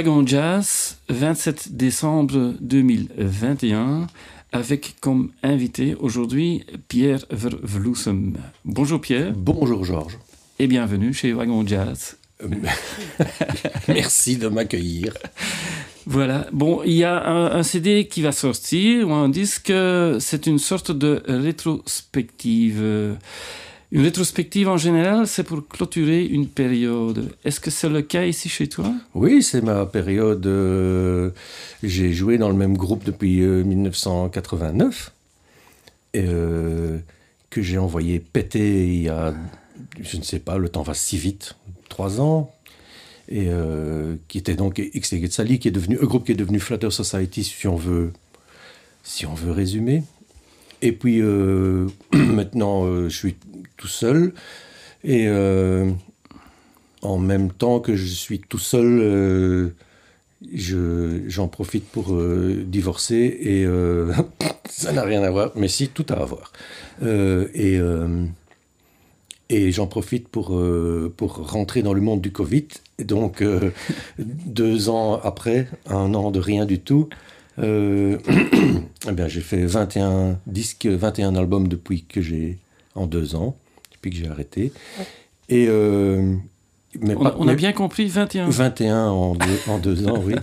Wagon Jazz, 27 décembre 2021, avec comme invité aujourd'hui Pierre Vervloesem. Bonjour Pierre. Bonjour Georges. Et bienvenue chez Wagon Jazz. Merci de m'accueillir. Voilà. Bon, il y a un, un, CD qui va sortir, ou un disque, c'est une sorte de rétrospective. Une rétrospective en général, c'est pour clôturer une période. Est-ce que c'est le cas ici chez toi? Oui, c'est ma période. Euh, j'ai joué dans le même groupe depuis euh, 1989, et, euh, que j'ai envoyé péter il y a, je ne sais pas, le temps va si vite, trois ans, et euh, qui était donc X Sally, qui est devenu un groupe qui est devenu Flatter Society, si on veut, si on veut résumer. Et puis euh, maintenant, euh, je suis tout seul. Et euh, en même temps que je suis tout seul, euh, j'en profite pour euh, divorcer. Et ça n'a rien à voir, mais si, tout à voir. Et et j'en profite pour, pour rentrer dans le monde du Covid. Donc, deux ans après, un an de rien du tout, eh bien, j'ai fait 21 disques, 21 albums depuis que j'ai en deux ans, depuis que j'ai arrêté. Et euh, mais on, pas, on mais, a bien compris 21. 21 en deux, en deux ans, oui.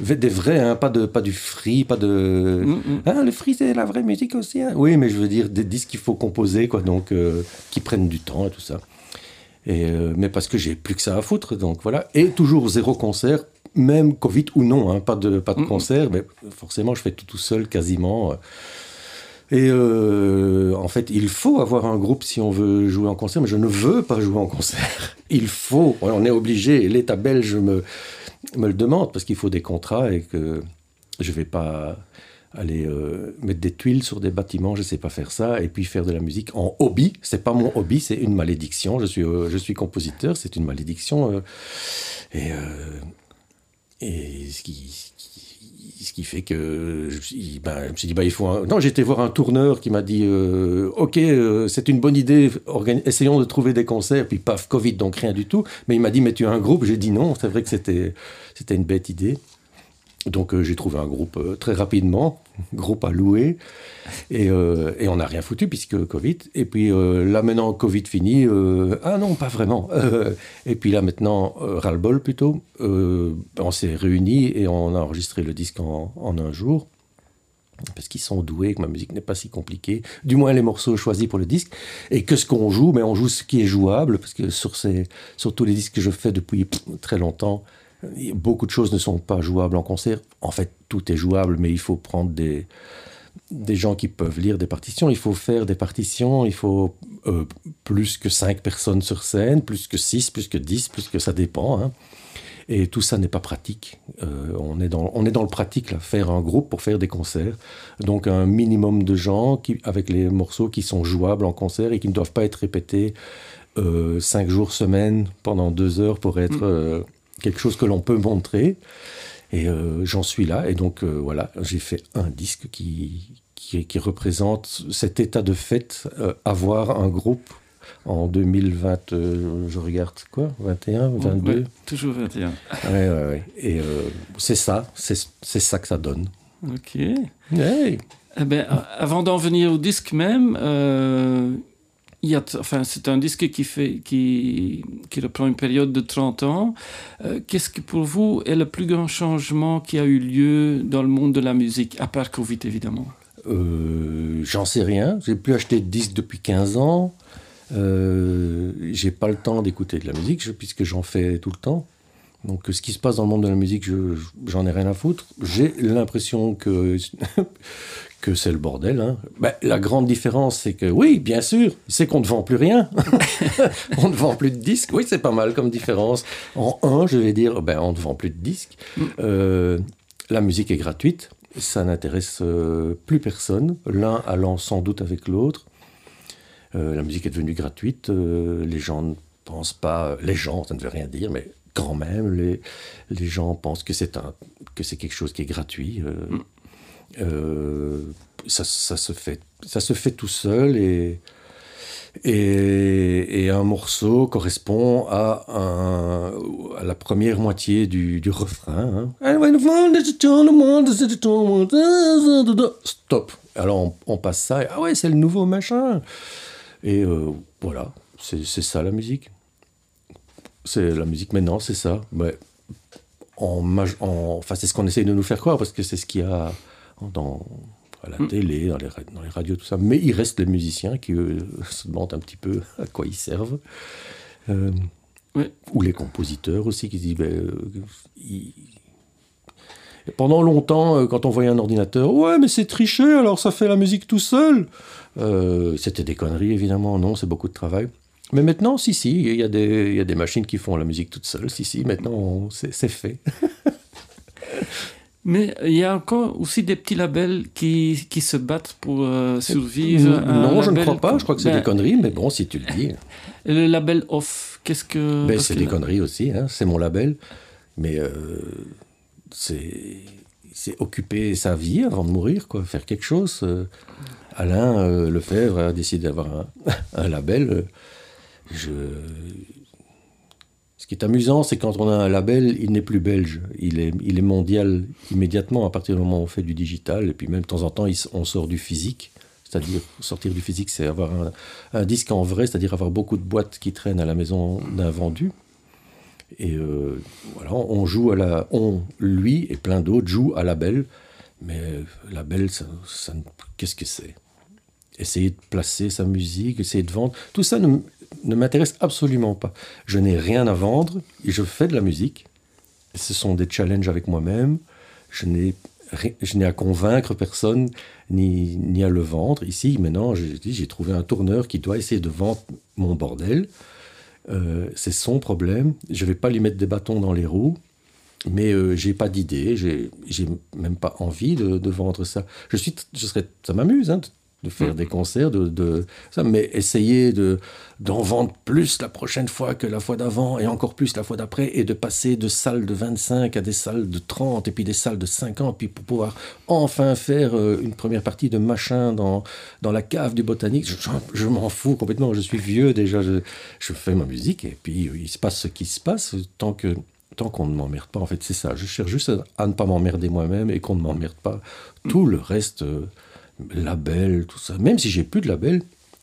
Des vrais, hein, pas, de, pas du free, pas de. Mm -hmm. ah, le free, c'est la vraie musique aussi. Hein. Oui, mais je veux dire des disques qu'il faut composer, quoi, donc euh, qui prennent du temps et tout ça. Et, euh, mais parce que j'ai plus que ça à foutre, donc voilà. Et toujours zéro concert, même Covid ou non, hein, pas de, pas de mmh. concert, mais forcément, je fais tout tout seul quasiment. Et euh, en fait, il faut avoir un groupe si on veut jouer en concert, mais je ne veux pas jouer en concert. Il faut, on est obligé. L'État belge me, le demande parce qu'il faut des contrats et que je ne vais pas aller euh, mettre des tuiles sur des bâtiments, je ne sais pas faire ça, et puis faire de la musique en hobby. C'est pas mon hobby, c'est une malédiction. Je suis, euh, je suis compositeur, c'est une malédiction. Et et ce qui, ce qui fait que je, ben, je me suis dit bah, il faut un... non j'étais voir un tourneur qui m'a dit euh, ok euh, c'est une bonne idée essayons de trouver des concerts puis paf covid donc rien du tout. Mais il m'a dit mais tu as un groupe. J'ai dit non c'est vrai que c'était une bête idée donc euh, j'ai trouvé un groupe euh, très rapidement groupe à louer. Et, euh, et on n'a rien foutu puisque covid. Et puis là maintenant covid fini ah non pas vraiment. Et puis là maintenant euh, ras le bol plutôt on s'est réunis et on a enregistré le disque en, un jour. Parce qu'ils sont doués que ma musique n'est pas si compliquée. Du moins les morceaux choisis pour le disque. Et que ce qu'on joue mais on joue ce qui est jouable parce que sur tous les disques que je fais depuis très longtemps beaucoup de choses ne sont pas jouables en concert. En fait tout est jouable mais il faut prendre des des gens qui peuvent lire des partitions. Il faut faire des partitions. Il faut euh, plus que cinq personnes sur scène plus que 6 plus que 10 plus que ça dépend hein. et tout ça n'est pas pratique. Euh, on est dans on est dans le pratique là. Faire un groupe pour faire des concerts. Donc un minimum de gens qui avec les morceaux qui sont jouables en concert et qui ne doivent pas être répétés euh, cinq jours semaine pendant deux heures pour être euh, quelque chose que l'on peut montrer. Et euh, j'en suis là. Et donc euh, voilà j'ai fait un disque qui, qui, qui représente cet état de fait euh, avoir un groupe en 2020 euh, je regarde quoi 21 22 ouais, toujours 21 ouais, ouais, ouais. et c'est ça c'est ça que ça donne. Ok. Hey. eh ben, avant d'en venir au disque même euh, enfin, c'est un disque qui fait qui, qui reprend une période de 30 ans. Euh, qu'est ce que pour vous est le plus grand changement qui a eu lieu dans le monde de la musique à part covid évidemment? Euh, j'en sais rien. J'ai pu acheter de disques depuis 15 ans. Euh, j'ai pas le temps d'écouter de la musique je, puisque j'en fais tout le temps. Donc ce qui se passe dans le monde de la musique j'en ai rien à foutre. J'ai l'impression que que c'est le bordel. Hein. Ben, la grande différence, c'est que oui, bien sûr, c'est qu'on ne vend plus rien. on ne vend plus de disques. Oui, c'est pas mal comme différence. En un, je vais dire, ben, on ne vend plus de disques. Euh, la musique est gratuite. Ça n'intéresse euh, plus personne. L'un allant sans doute avec l'autre. Euh, la musique est devenue gratuite. les gens ne pensent pas. Les gens, ça ne veut rien dire, mais quand même, les, les gens pensent que c'est que c'est quelque chose qui est gratuit. Mm. Euh, ça, ça, se fait, ça se fait tout seul et, et, un morceau correspond à, un, à la première moitié du, refrain. Stop. Alors on, on, passe ça et ah ouais, c'est le nouveau machin. Et euh, voilà, c'est ça la musique. C'est la musique maintenant, c'est ça. Mais en, en, enfin, c'est ce qu'on essaye de nous faire croire parce que c'est ce qui a dans, à la mm. télé, dans les, dans les, radios, tout ça. Mais il reste les musiciens qui se demandent un petit peu à quoi ils servent. Euh, ou les compositeurs aussi qui disent. Ben, euh, pendant longtemps, euh, quand on voyait un ordinateur, ouais, mais c'est triché, alors ça fait la musique tout seul. C'était des conneries, évidemment, non, c'est beaucoup de travail. Mais maintenant, si, si, il y, a des, il y a des machines qui font la musique toute seule, si, si, maintenant, c'est fait. Mais il y a encore aussi des petits labels qui, qui se battent pour euh, survivre. Non, je ne crois pas. Je crois que c'est des ben, conneries, mais bon, si tu le dis. Le label Off, qu'est-ce que. Ben, c'est des conneries aussi. Hein, c'est mon label. Mais euh, c'est occuper sa vie avant de mourir, quoi, faire quelque chose. Euh, Alain Lefebvre a décidé d'avoir un, un, label. Je, ce qui est amusant, c'est quand on a un label, il n'est plus belge, il est, mondial immédiatement à partir du moment où on fait du digital, et puis même de temps en temps, on sort du physique. C'est-à-dire, sortir du physique, c'est avoir un, disque en vrai, c'est-à-dire avoir beaucoup de boîtes qui traînent à la maison d'un vendu. Et euh, voilà, on joue à la. On, lui et plein d'autres jouent à label, mais label, ça, ça qu'est-ce que c'est? Essayer de placer sa musique, essayer de vendre, tout ça ne, ne m'intéresse absolument pas. Je n'ai rien à vendre et je fais de la musique. Ce sont des challenges avec moi-même. Je n'ai à convaincre personne ni, ni à le vendre. Ici, maintenant, j'ai trouvé un tourneur qui doit essayer de vendre mon bordel. Euh, c'est son problème. Je ne vais pas lui mettre des bâtons dans les roues, mais euh, j'ai pas d'idée. J'ai même pas envie de, de, vendre ça. Je suis, je serais, ça m'amuse hein, de faire mm. des concerts, de, de, ça, mais essayer de d'en vendre plus la prochaine fois que la fois d'avant et encore plus la fois d'après et de passer de salles de 25 à des salles de 30 et puis des salles de 50 puis pour pouvoir enfin faire euh, une première partie de machin dans, dans la cave du botanique, je, m'en fous complètement, je suis vieux déjà, je, je, fais ma musique et puis il se passe ce qui se passe tant que tant qu'on ne m'emmerde pas, en fait c'est ça, je cherche juste à, ne pas m'emmerder moi-même et qu'on ne m'emmerde pas. Tout le reste... Euh, label, tout ça. Même si j'ai plus de label,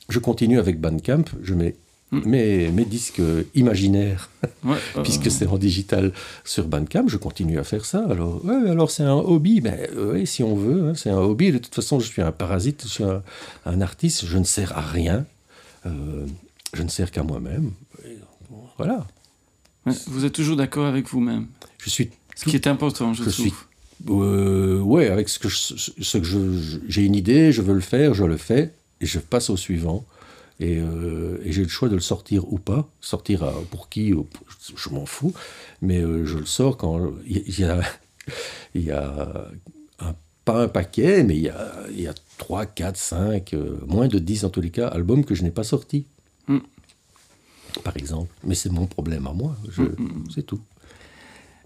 je continue avec Bandcamp, je mets hmm. mes, mes disques imaginaires, puisque c'est en digital sur Bandcamp, je continue à faire ça. Alors, ouais, alors c'est un hobby, ben, ouais, si on veut, hein, c'est un hobby. De toute façon, je suis un parasite, je suis un, artiste, je ne sers à rien, euh, je ne sers qu'à moi-même. Voilà. vous êtes toujours d'accord avec vous-même? Je suis. Ce qui est important, je, je trouve. Suis euh, ouais, avec ce que, je, ce que je, j'ai une idée, je veux le faire, je le fais, et je passe au suivant. Et, euh, et j'ai le choix de le sortir ou pas. Sortir à, pour qui, je m'en fous. Mais euh, je le sors quand il y, a, il y a un, pas un paquet, mais il y a, il y a 3, 4, 5, moins de 10 en tous les cas, albums que je n'ai pas sortis. Mm. Par exemple. Mais c'est mon problème à moi. Mm, mm, C'est tout.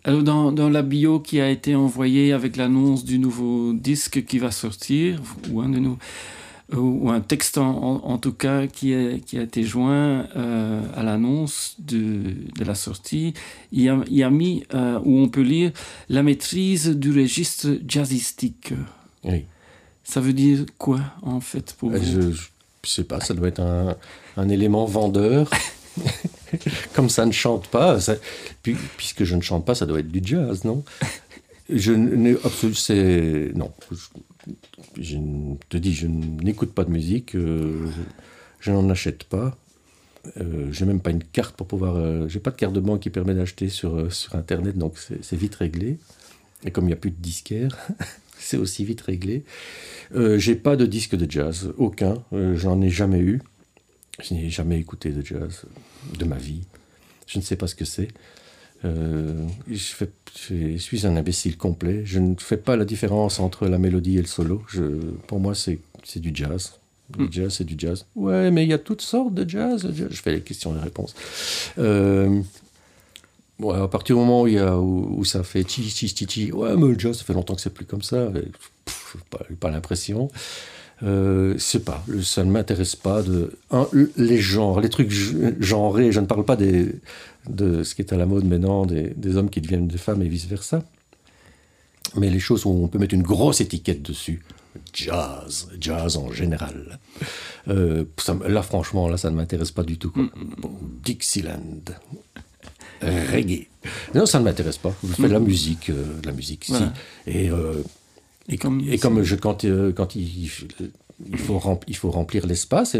Alors dans, dans, la bio qui a été envoyée avec l'annonce du nouveau disque qui va sortir, ou un, de nous, euh, ou un texte en, en, tout cas qui, est, qui a été joint euh, à l'annonce de, de, la sortie, il y a, il y a mis euh, où on peut lire la maîtrise du registre jazzistique. Oui. Ça veut dire quoi en fait pour vous? je, je sais pas, ça doit être un, un élément vendeur. Comme ça ne chante pas, puisque je ne chante pas, ça doit être du jazz, non? Je n'ai absolument. Non. Je, te dis, je n'écoute pas de musique, euh, je, n'en achète pas. Euh, j'ai même pas une carte pour pouvoir. Euh, j'ai pas de carte de banque qui permet d'acheter sur, euh, sur internet, donc c'est vite réglé. Et comme il n'y a plus de disquaire, c'est aussi vite réglé. J'ai pas de disque de jazz, aucun. J'en ai jamais eu. Je n'ai jamais écouté de jazz de ma vie. Je ne sais pas ce que c'est. Euh, je, je, suis un imbécile complet. Je ne fais pas la différence entre la mélodie et le solo. Je, pour moi, c'est du jazz. Du mm. jazz, c'est du jazz. Ouais, mais il y a toutes sortes de jazz. Je fais les questions et les réponses. Euh, ouais, à partir du moment où, il y a, où, ça fait chi chi chi chi, ouais, mais le jazz, ça fait longtemps que c'est plus comme ça. Pff, pas, pas l'impression. Euh, c'est pas, ça ne m'intéresse pas de les genres, les trucs genrés. Je ne parle pas des, de ce qui est à la mode maintenant, des, des hommes qui deviennent des femmes et vice versa. Mais les choses où on peut mettre une grosse étiquette dessus, jazz, jazz en général. Euh, ça, là, franchement, là, ça ne m'intéresse pas du tout. Quoi. Dixieland, reggae. Non, ça ne m'intéresse pas. Je fais de la musique, euh, de la musique, si. Et euh, et comme, et comme je, quand, euh, quand il, il, faut remplir, il faut remplir l'espace,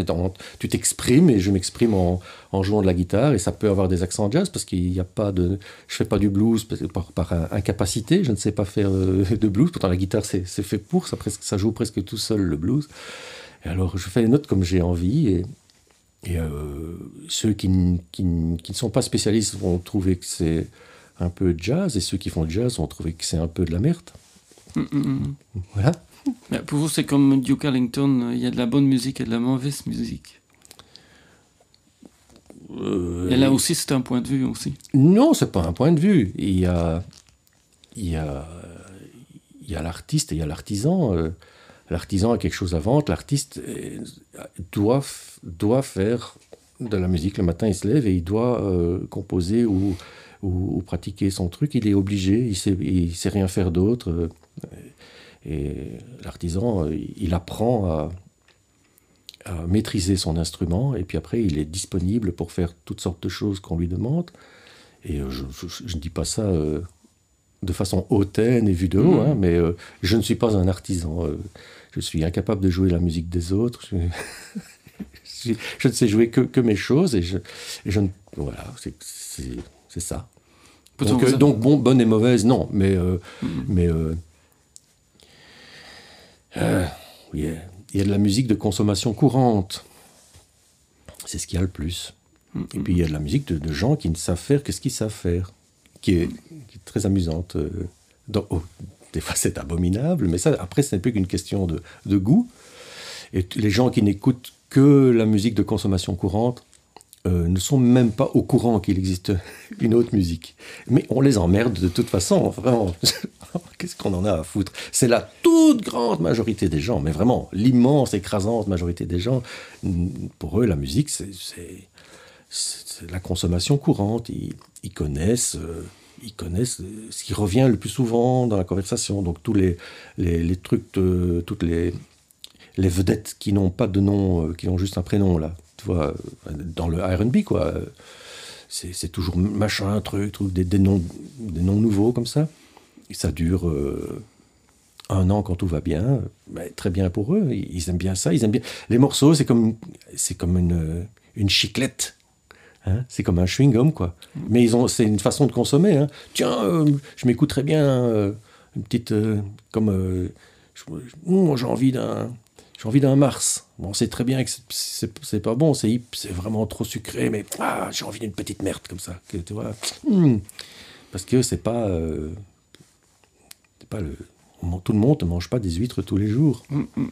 tu t'exprimes et je m'exprime en, en, jouant de la guitare et ça peut avoir des accents jazz parce qu'il n'y a pas de. Je fais pas du blues par, par, incapacité, je ne sais pas faire euh, de blues, pourtant la guitare c'est fait pour, ça, presque, ça joue presque tout seul le blues. Et alors je fais les notes comme j'ai envie et. Et euh, ceux qui, qui, qui, ne sont pas spécialistes vont trouver que c'est un peu jazz, et ceux qui font jazz vont trouver que c'est un peu de la merde. Mm, mm, mm. Voilà. Mais pour vous, c'est comme Duke Ellington, il y a de la bonne musique et de la mauvaise musique. Euh, et là aussi, c'est un point de vue aussi. Non, c'est pas un point de vue. Il y a, il y a, il y a l'artiste et il y a l'artisan. Euh, l'artisan a quelque chose à vendre. L'artiste euh, doit, doit faire de la musique. Le matin, il se lève et il doit composer ou, ou, pratiquer son truc. Il est obligé. Il sait, il sait rien faire d'autre. Et l'artisan, il apprend à, maîtriser son instrument, et puis après, il est disponible pour faire toutes sortes de choses qu'on lui demande. Et euh, je ne dis pas ça euh, de façon hautaine et vue de haut, mmh. hein, mais euh, je ne suis pas un artisan. je suis incapable de jouer la musique des autres. Je, je ne sais jouer que, que, mes choses, et je, je ne, voilà, c'est ça. Donc, donc, bon, bonne et mauvaise, non, mais, mmh. mais euh, il y a de la musique de consommation courante. C'est ce qu'il y a le plus. Et puis il y a de la musique de, gens qui ne savent faire que ce qu'ils savent faire, qui est, très amusante. Euh, oh, des fois c'est abominable, mais ça après ce n'est plus qu'une question de, de, goût. Et les gens qui n'écoutent que la musique de consommation courante euh, ne sont même pas au courant qu'il existe une autre musique. Mais on les emmerde de toute façon, vraiment. Qu'est-ce qu'on en a à foutre? C'est la toute grande majorité des gens, mais vraiment l'immense, écrasante majorité des gens. Pour eux, la musique, c'est la consommation courante. Ils, connaissent. Euh, ils connaissent ce qui revient le plus souvent dans la conversation. Donc tous les, les, trucs, toutes les, les vedettes qui n'ont pas de nom, euh, qui ont juste un prénom, là, tu vois, dans le RB, quoi. C'est toujours machin, truc, truc des, des, noms, des noms nouveaux comme ça. Et ça dure euh, un an quand tout va bien. Très bien pour eux. Ils aiment bien ça. Ils aiment bien. Les morceaux, c'est comme, comme une, une chiclette. Hein. c'est comme un chewing-gum, quoi. Mais c'est une façon de consommer. Hein. Tiens, euh, je m'écouterais bien euh, une petite, comme, j'ai envie d'un, j'ai envie d'un Mars. Bon, c'est très bien que c'est pas bon, c'est c'est vraiment trop sucré, mais ah, j'ai envie d'une petite merde comme ça, que, tu vois. Hmm. Parce que c'est pas, pas le, tout le monde ne mange pas des huîtres tous les jours. Mm, mm, mm.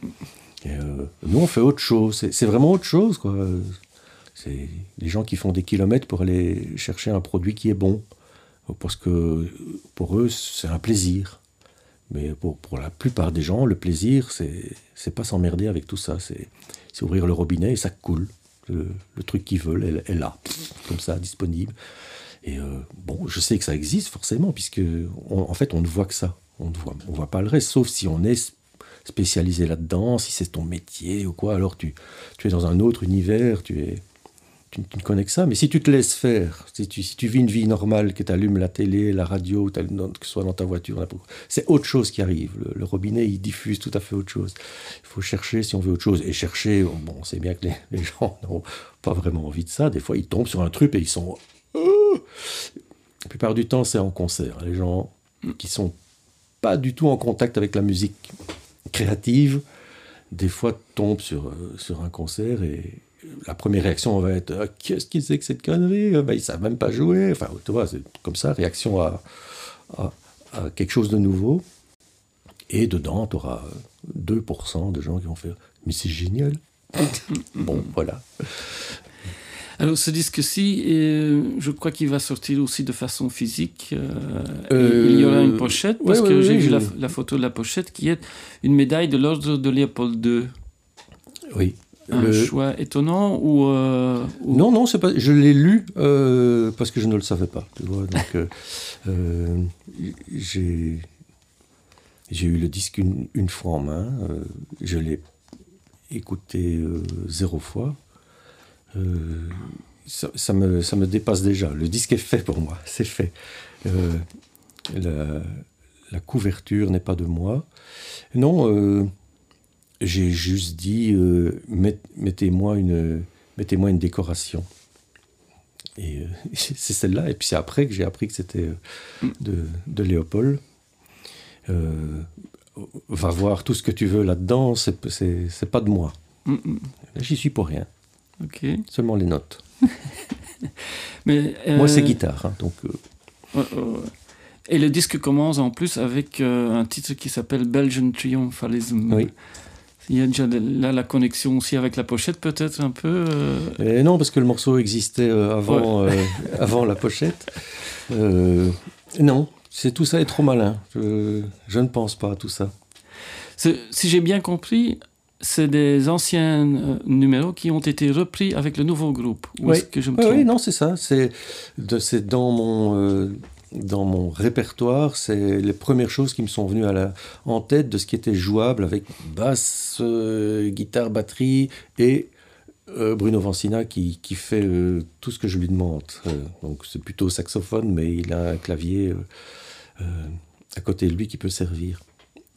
Euh, nous, on fait autre chose. C'est vraiment autre chose, quoi. C'est les gens qui font des kilomètres pour aller chercher un produit qui est bon. Parce que pour eux, c'est un plaisir. Mais pour, pour, la plupart des gens, le plaisir, c'est pas s'emmerder avec tout ça. C'est ouvrir le robinet et ça coule. Le, truc qu'ils veulent est, là, comme ça, disponible. Et euh, bon, je sais que ça existe forcément, puisque en fait, on ne voit que ça. On ne voit, on voit pas le reste, sauf si on est spécialisé là-dedans, si c'est ton métier ou quoi, alors tu, tu es dans un autre univers, tu, es, tu, ne connais que ça. Mais si tu te laisses faire, si tu, si tu vis une vie normale, que tu allumes la télé, la radio, que ce soit dans ta voiture, c'est autre chose qui arrive. Le, robinet, il diffuse tout à fait autre chose. Il faut chercher si on veut autre chose. Et chercher, bon, on sait bien que les, les gens n'ont pas vraiment envie de ça. Des fois, ils tombent sur un truc et ils sont... La plupart du temps, c'est en concert. Les gens qui sont pas du tout en contact avec la musique créative, des fois tombe sur, sur un concert et la première réaction va être ah, Qu'est-ce qu'il sait que cette connerie? Ben, Ils ne savent même pas jouer. Enfin, tu vois, c'est comme ça, réaction à, à, quelque chose de nouveau. Et dedans, tu auras 2% de gens qui vont faire Mais c'est génial. bon, voilà. Alors ce disque-ci, euh, je crois qu'il va sortir aussi de façon physique. Euh, il y aura une euh, pochette, parce que j'ai vu la, photo de la pochette qui est une médaille de l'ordre de Léopold II. Oui. Un choix étonnant ou, Non, non, c'est pas. Je l'ai lu parce que je ne le savais pas. Tu vois, donc j'ai j'ai eu le disque une, une fois en main. je l'ai écouté zéro fois. Euh, ça, me, ça me dépasse déjà. Le disque est fait pour moi, c'est fait. Euh, la, couverture n'est pas de moi. Non, euh, j'ai juste dit mettez-moi une, mettez une décoration. Et c'est celle-là. Et puis c'est après que j'ai appris que c'était de, de, Léopold. va voir tout ce que tu veux là-dedans, c'est pas de moi. Mm, mm. J'y suis pour rien. Ok. Seulement les notes. Mais, Moi, c'est euh, guitare. Hein, donc, euh. Et le disque commence en plus avec euh, un titre qui s'appelle Belgian Triumphalism. Oui. Il y a déjà là la connexion aussi avec la pochette, peut-être un peu Non, parce que le morceau existait avant, avant la pochette. non, c'est tout ça est trop malin. Je, je, ne pense pas à tout ça. Si j'ai bien compris, c'est des anciens euh, numéros qui ont été repris avec le nouveau groupe. oui. que je me oui, non, c'est ça. C'est dans mon euh, dans mon répertoire, c'est les premières choses qui me sont venues à la, en tête de ce qui était jouable avec basse, euh, guitare, batterie et Bruno Vancina qui, qui fait tout ce que je lui demande. donc c'est plutôt saxophone, mais il a un clavier à côté de lui qui peut servir.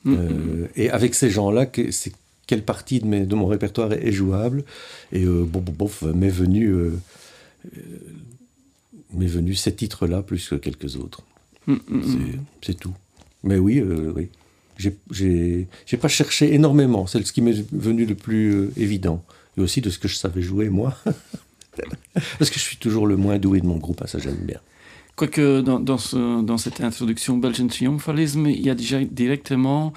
Mm-hmm. et avec ces gens-là, c'est quelle partie de, mes, de mon répertoire est, jouable? Et euh, bon, bon, m'est venu, euh, euh, m'est venu ces titres-là plus que quelques autres. Mm, mm, mm. c'est tout. Mais oui, oui. J'ai pas cherché énormément. C'est ce qui m'est venu le plus évident. Et aussi de ce que je savais jouer, moi. Parce que je suis toujours le moins doué de mon groupe, hein, ça j'aime bien. Quoique dans, dans, ce, dans cette introduction Belgian Triumphalism, il y a déjà directement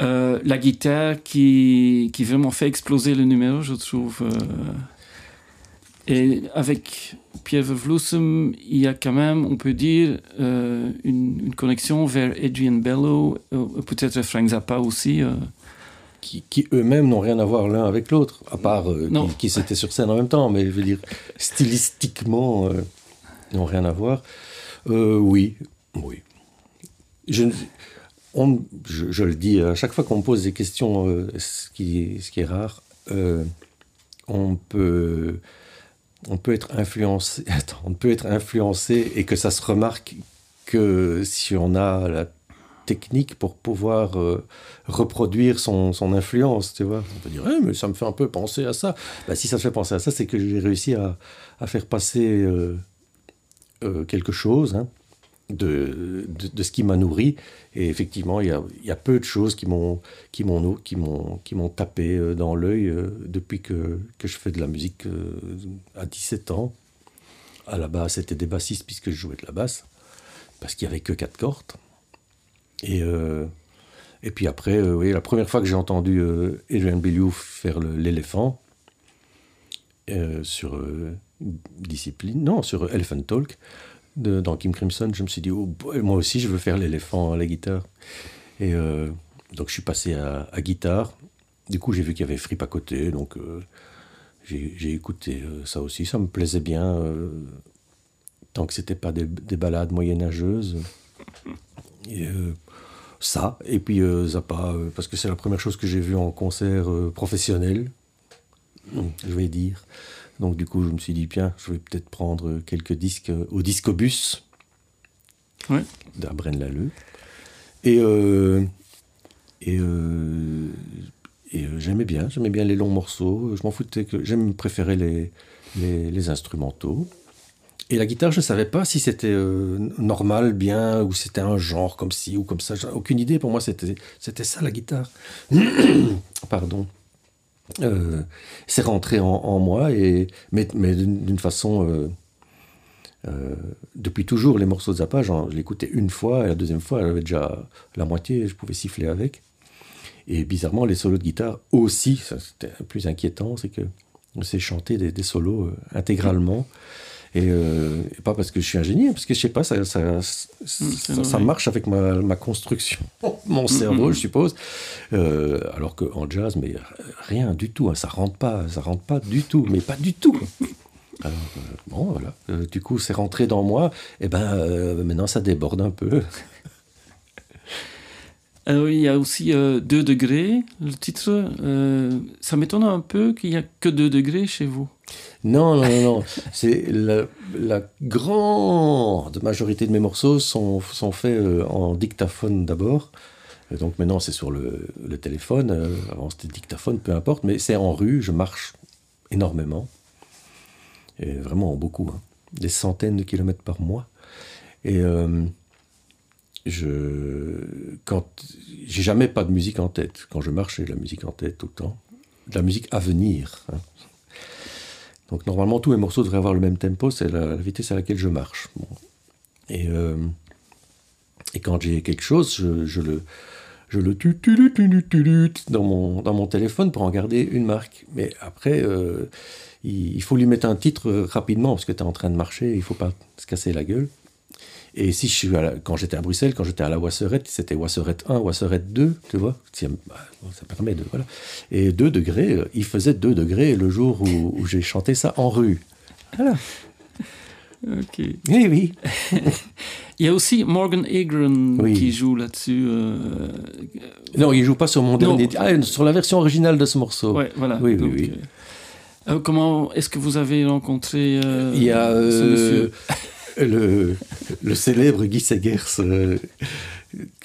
euh, la guitare qui, qui vraiment fait exploser le numéro, je trouve. Euh. et avec Pierre Vloesem, il y a quand même, on peut dire, euh, une, connexion vers Adrian Bello, peut-être Frank Zappa aussi. Qui, qui eux-mêmes n'ont rien à voir l'un avec l'autre, à part qui, qui s'étaient sur scène en même temps, mais je veux dire, stylistiquement, n'ont rien à voir. oui, oui. Je, je, le dis à chaque fois qu'on me pose des questions, euh, ce, qui, ce, qui, est rare, euh, on peut on peut être influencé, on peut être influencé et que ça se remarque que si on a la technique pour pouvoir euh, reproduire son, influence, tu vois. On peut dire, mais ça me fait un peu penser à ça. Bah, si ça me fait penser à ça, c'est que j'ai réussi à, faire passer quelque chose. Hein de, de, ce qui m'a nourri. Et effectivement, il y a, y a peu de choses qui m'ont qui m'ont qui m'ont tapé euh, dans l'œil euh, depuis que, que, je fais de la musique euh, à 17 ans. À la base, c'était des bassistes puisque je jouais de la basse parce qu'il y avait que quatre cordes. Et et puis après, oui, la première fois que j'ai entendu Adrian Bellew faire l'éléphant sur Discipline, non, sur Elephant Talk, dans Kim Crimson, je me suis dit, oh, moi aussi, je veux faire l'éléphant à la guitare. Et euh, donc, je suis passé à, guitare. Du coup, j'ai vu qu'il y avait Fripp à côté, donc euh, j'ai écouté euh, ça aussi. Ça me plaisait bien, tant que c'était pas des, des, balades moyenâgeuses. Et, ça, et puis Zappa, parce que c'est la première chose que j'ai vue en concert professionnel, je vais dire. Donc du coup, je me suis dit, bien, je vais peut-être prendre quelques disques au discobus ouais. d'Arbren. Et, euh, et, euh, et euh, j'aimais bien, j'aimais bien les longs morceaux. Je m'en foutais que j'aime préférer les, les, les, instrumentaux. et la guitare, je ne savais pas si c'était euh, normal, bien, ou c'était un genre comme ci ou comme ça. Aucune idée. Pour moi, c'était ça la guitare. Pardon. Euh, c'est rentré en, moi, et, mais, mais d'une façon. Euh, depuis toujours, les morceaux de Zappa, je l'écoutais une fois, et la deuxième fois, avait déjà la moitié, je pouvais siffler avec. Et bizarrement, les solos de guitare aussi, c'était plus inquiétant, c'est que on sait chanter des, solos intégralement. Euh, et, pas parce que je suis ingénieur, parce que je sais pas, ça, ça, mm, ça, marche avec ma, ma construction, mon cerveau, je suppose. Euh, alors qu'en jazz, mais rien du tout, hein, ça rentre pas, ça rentre pas du tout, mais pas du tout. Alors, euh, bon, voilà. du coup, c'est rentré dans moi. Et ben, maintenant, ça déborde un peu. Alors, il y a aussi 2 degrés, le titre. ça m'étonne un peu qu'il n'y a que 2 degrés chez vous. Non, non, non. C'est la, grande majorité de mes morceaux sont, faits euh, en dictaphone d'abord. Donc maintenant, c'est sur le, téléphone. Euh, avant, c'était dictaphone, peu importe. Mais c'est en rue. Je marche énormément. Et vraiment beaucoup. Hein. Des centaines de kilomètres par mois. Et euh, je. Quand. J'ai jamais pas de musique en tête. Quand je marche, j'ai de la musique en tête tout le temps. De la musique à venir. Hein. Donc normalement, tous mes morceaux devraient avoir le même tempo, c'est la, vitesse à laquelle je marche. Et, euh, et quand j'ai quelque chose, je, le je le dans mon, téléphone pour en garder une marque. Mais après, euh, il, faut lui mettre un titre rapidement parce que tu es en train de marcher, il faut pas se casser la gueule. Et si je suis quand j'étais à Bruxelles, quand j'étais à la Wasserette, c'était Wasserette 1, Wasserette 2, tu vois bah, Ça permet de. Voilà. Et 2 degrés, euh, il faisait 2 degrés le jour où, j'ai chanté ça en rue. Voilà. Ok. Oui, oui. il y a aussi Morgan Egren qui joue là-dessus. Euh, non, il joue pas sur mon dernier. Ah, sur la version originale de ce morceau. Ouais, voilà. Oui, oui, oui. Euh, comment est-ce que vous avez rencontré Il y a ce monsieur? Le, le célèbre Guy Segers, euh,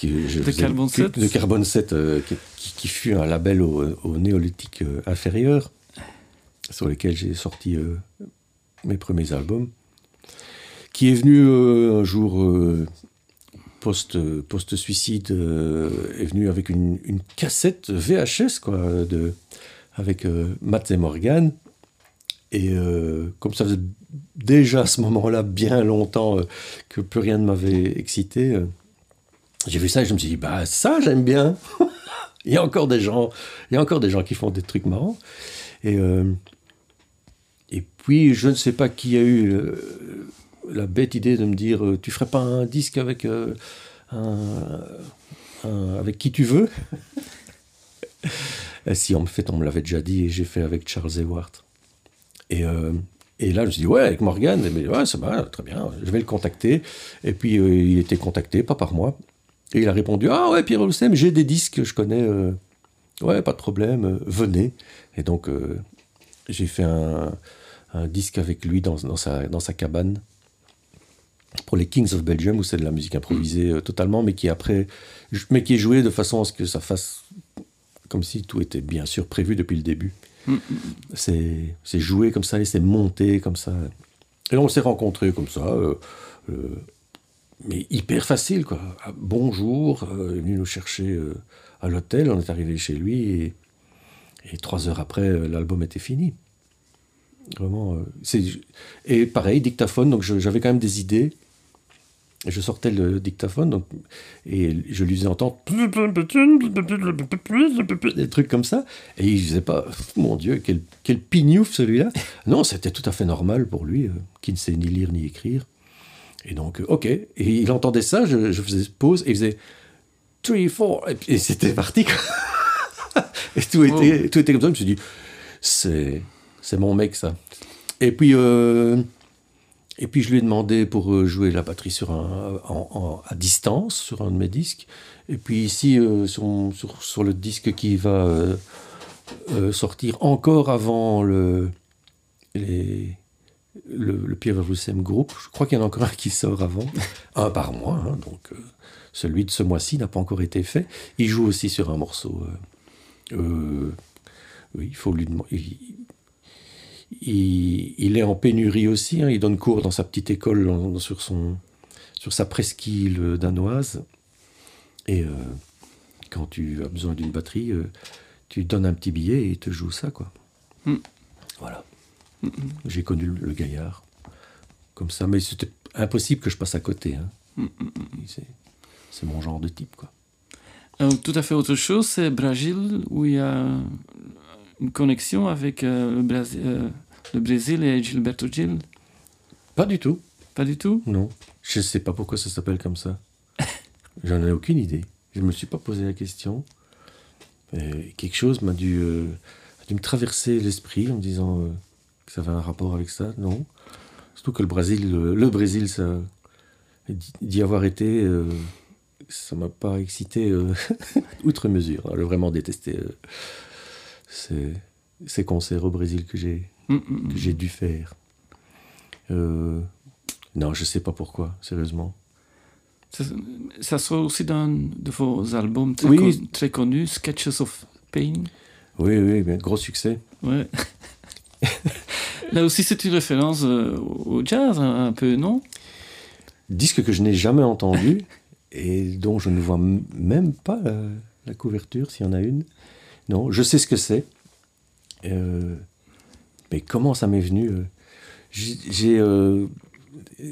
de, Carbon 7. de Carbon 7, euh, qui, fut un label au, néolithique euh, inférieur, sur lequel j'ai sorti mes premiers albums, qui est venu un jour post-suicide, est venu avec une, une, cassette VHS, quoi, de, avec Matt et Morgan, et euh, comme ça faisait déjà à ce moment-là bien longtemps euh, que plus rien ne m'avait excité, euh, j'ai vu ça et je me suis dit, bah ça j'aime bien. il y a encore des gens, il y a encore des gens qui font des trucs marrants. Et, et puis je ne sais pas qui a eu la bête idée de me dire, tu ferais pas un disque avec avec qui tu veux? si en fait on me l'avait déjà dit et j'ai fait avec Charles Ewart. Et, euh, et là, je me suis dit, ouais, avec Morgan, mais ouais, ça va, très bien, je vais le contacter. Et puis, euh, il était contacté, pas par moi. Et il a répondu, ah ouais, Pierre Lucem, j'ai des disques, je connais. Euh, ouais, pas de problème, venez. Et donc, j'ai fait un, disque avec lui dans, sa, cabane pour les Kings of Belgium, où c'est de la musique improvisée totalement, mais qui après, mais qui est joué de façon à ce que ça fasse comme si tout était bien sûr prévu depuis le début. C'est joué comme ça et c'est monté comme ça. Et on s'est rencontrés comme ça, euh, euh, mais hyper facile quoi. Ah, bonjour, euh, il est venu nous chercher à l'hôtel, on est arrivé chez lui et, et trois heures après, l'album était fini. Vraiment. et pareil, dictaphone, donc j'avais quand même des idées je sortais le dictaphone donc, et je lui faisais entendre des trucs comme ça. Et il disait pas, mon Dieu, quel, quel pignouf celui-là. Non, c'était tout à fait normal pour lui, euh, qui ne sait ni lire ni écrire. Et donc, euh, ok. Et il entendait ça, je, faisais pause et il faisait 3, 4. Et, c'était parti. et tout était, tout était comme ça. Je me suis dit, c'est, c'est mon mec, ça. Et puis. Euh, et puis je lui ai demandé pour euh, jouer la batterie sur un, à distance sur un de mes disques. Et puis ici, euh, sur, sur, le disque qui va euh, sortir encore avant le, les, le, Pierre Roussem Group, je crois qu'il y en a encore un qui sort avant, un par mois, hein, donc celui de ce mois-ci n'a pas encore été fait. Il joue aussi sur un morceau. oui, il faut lui demander il, est en pénurie aussi. Hein. il donne cours dans sa petite école sur, son, sur sa presqu'île danoise. Et euh, quand tu as besoin d'une batterie, euh, tu donnes un petit billet et il te joue ça. quoi. Mm. Voilà. J'ai connu le gaillard comme ça, mais c'était impossible que je passe à côté. Hein. C'est mon genre de type. quoi. Euh, tout à fait autre chose, c'est Brésil, où il y a une connexion avec le, Brésil, le Brésil et Gilberto Gil? Pas du tout. Pas du tout? Non. Je ne sais pas pourquoi ça s'appelle comme ça. J'en ai aucune idée. Je ne me suis pas posé la question. quelque chose m'a dû, euh, dû, me traverser l'esprit en me disant euh, que ça avait un rapport avec ça. Non. Surtout que le Brésil, le, Brésil, ça, d'y avoir été, euh, ça m'a pas excité outre mesure. J'ai vraiment détesté ces, ces concerts au Brésil que j'ai Mm, mm, mm. dû faire. Euh, non, je sais pas pourquoi, sérieusement. Ça, ça sort aussi dans de vos albums très, oui. très connus, Sketches of Pain. Oui, oui, gros succès. Ouais. Là aussi, c'est une référence euh, au jazz, un, peu, non? Disque que je n'ai jamais entendu et dont je ne vois même pas la, couverture, s'il y en a une. Non, je sais ce que c'est. Euh, mais comment ça m'est venu euh, J'ai euh,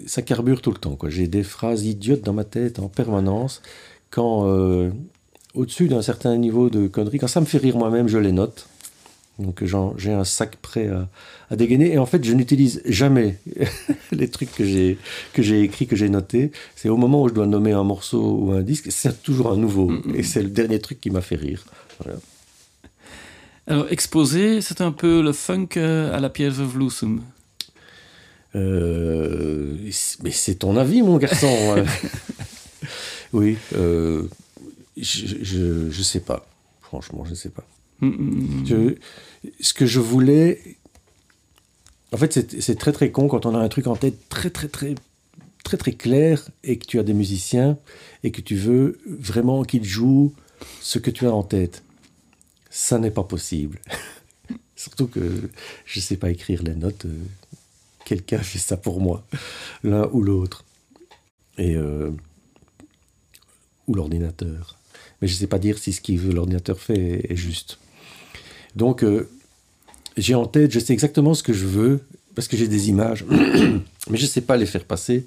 ça carbure tout le temps. J'ai des phrases idiotes dans ma tête en permanence. Quand euh, au-dessus d'un certain niveau de conneries, quand ça me fait rire moi-même, je les note. Donc j'ai un sac prêt à, à, dégainer. Et en fait, je n'utilise jamais les trucs que j'ai que j'ai écrits, que j'ai notés. C'est au moment où je dois nommer un morceau ou un disque, c'est toujours un nouveau. Et c'est le dernier truc qui m'a fait rire. Voilà. Alors, exposé, c'est un peu le funk euh, à la pierre Vloesem. Euh, mais c'est ton avis, mon garçon. oui, euh, je, je, sais pas. Franchement, je ne sais pas. Mm, mm, mm. ce que je voulais. En fait, c'est très très con quand on a un truc en tête très très très très très clair et que tu as des musiciens et que tu veux vraiment qu'ils jouent ce que tu as en tête ça n'est pas possible. Surtout que je ne sais pas écrire les notes. Euh, quelqu'un fait ça pour moi, l'un ou l'autre. Et euh, ou l'ordinateur. Mais je ne sais pas dire si ce que l'ordinateur fait est, juste. Donc, euh, j'ai en tête, je sais exactement ce que je veux, parce que j'ai des images, mais je ne sais pas les faire passer.